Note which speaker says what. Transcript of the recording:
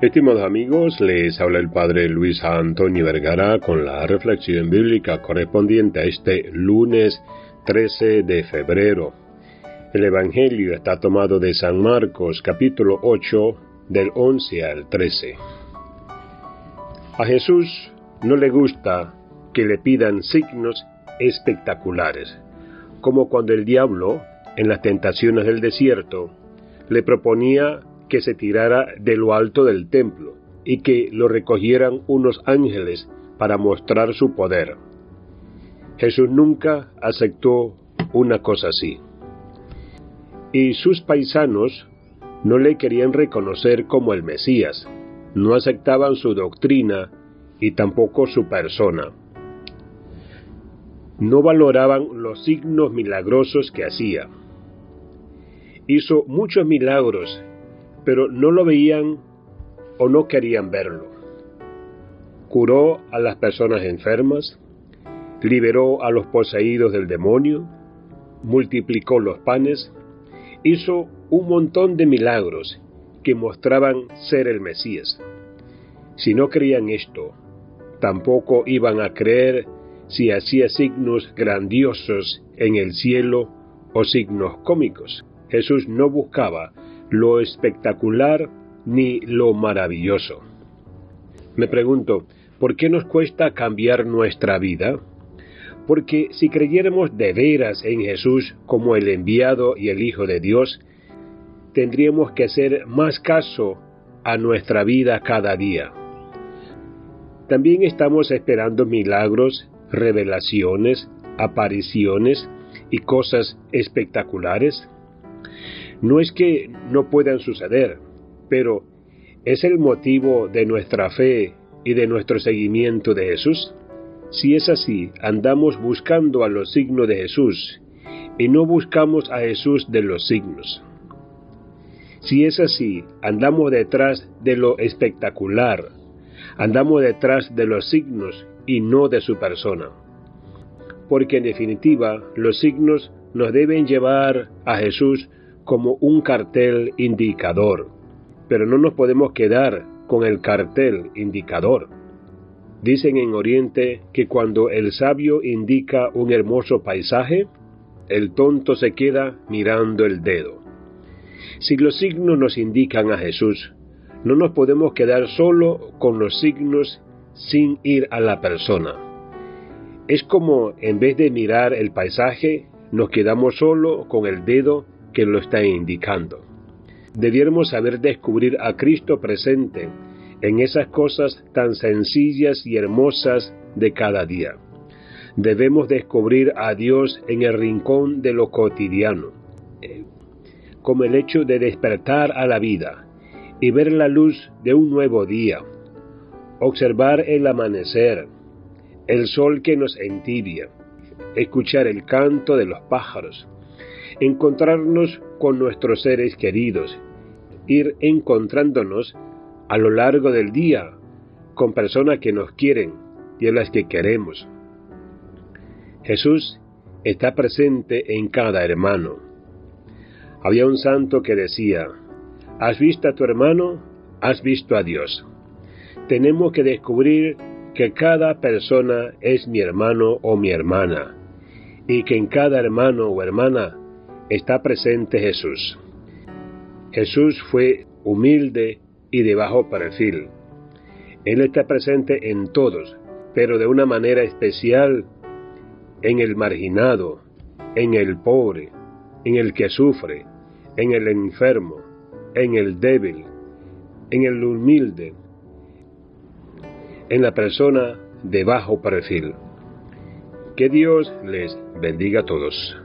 Speaker 1: Estimados amigos, les habla el Padre Luis Antonio Vergara con la reflexión bíblica correspondiente a este lunes 13 de febrero. El Evangelio está tomado de San Marcos capítulo 8 del 11 al 13. A Jesús no le gusta que le pidan signos espectaculares, como cuando el diablo, en las tentaciones del desierto, le proponía que se tirara de lo alto del templo y que lo recogieran unos ángeles para mostrar su poder. Jesús nunca aceptó una cosa así. Y sus paisanos no le querían reconocer como el Mesías, no aceptaban su doctrina y tampoco su persona. No valoraban los signos milagrosos que hacía. Hizo muchos milagros pero no lo veían o no querían verlo. Curó a las personas enfermas, liberó a los poseídos del demonio, multiplicó los panes, hizo un montón de milagros que mostraban ser el Mesías. Si no creían esto, tampoco iban a creer si hacía signos grandiosos en el cielo o signos cómicos. Jesús no buscaba lo espectacular ni lo maravilloso. Me pregunto, ¿por qué nos cuesta cambiar nuestra vida? Porque si creyéramos de veras en Jesús como el enviado y el Hijo de Dios, tendríamos que hacer más caso a nuestra vida cada día. También estamos esperando milagros, revelaciones, apariciones y cosas espectaculares. No es que no puedan suceder, pero ¿es el motivo de nuestra fe y de nuestro seguimiento de Jesús? Si es así, andamos buscando a los signos de Jesús y no buscamos a Jesús de los signos. Si es así, andamos detrás de lo espectacular, andamos detrás de los signos y no de su persona. Porque en definitiva, los signos nos deben llevar a Jesús como un cartel indicador, pero no nos podemos quedar con el cartel indicador. Dicen en Oriente que cuando el sabio indica un hermoso paisaje, el tonto se queda mirando el dedo. Si los signos nos indican a Jesús, no nos podemos quedar solo con los signos sin ir a la persona. Es como en vez de mirar el paisaje, nos quedamos solo con el dedo que lo está indicando. Debiéramos saber descubrir a Cristo presente en esas cosas tan sencillas y hermosas de cada día. Debemos descubrir a Dios en el rincón de lo cotidiano, como el hecho de despertar a la vida y ver la luz de un nuevo día, observar el amanecer, el sol que nos entibia, escuchar el canto de los pájaros, encontrarnos con nuestros seres queridos, ir encontrándonos a lo largo del día con personas que nos quieren y a las que queremos. Jesús está presente en cada hermano. Había un santo que decía, ¿has visto a tu hermano? ¿Has visto a Dios? Tenemos que descubrir que cada persona es mi hermano o mi hermana, y que en cada hermano o hermana está presente Jesús. Jesús fue humilde y de bajo perfil. Él está presente en todos, pero de una manera especial en el marginado, en el pobre, en el que sufre, en el enfermo, en el débil, en el humilde, en la persona de bajo perfil. Que Dios les bendiga a todos.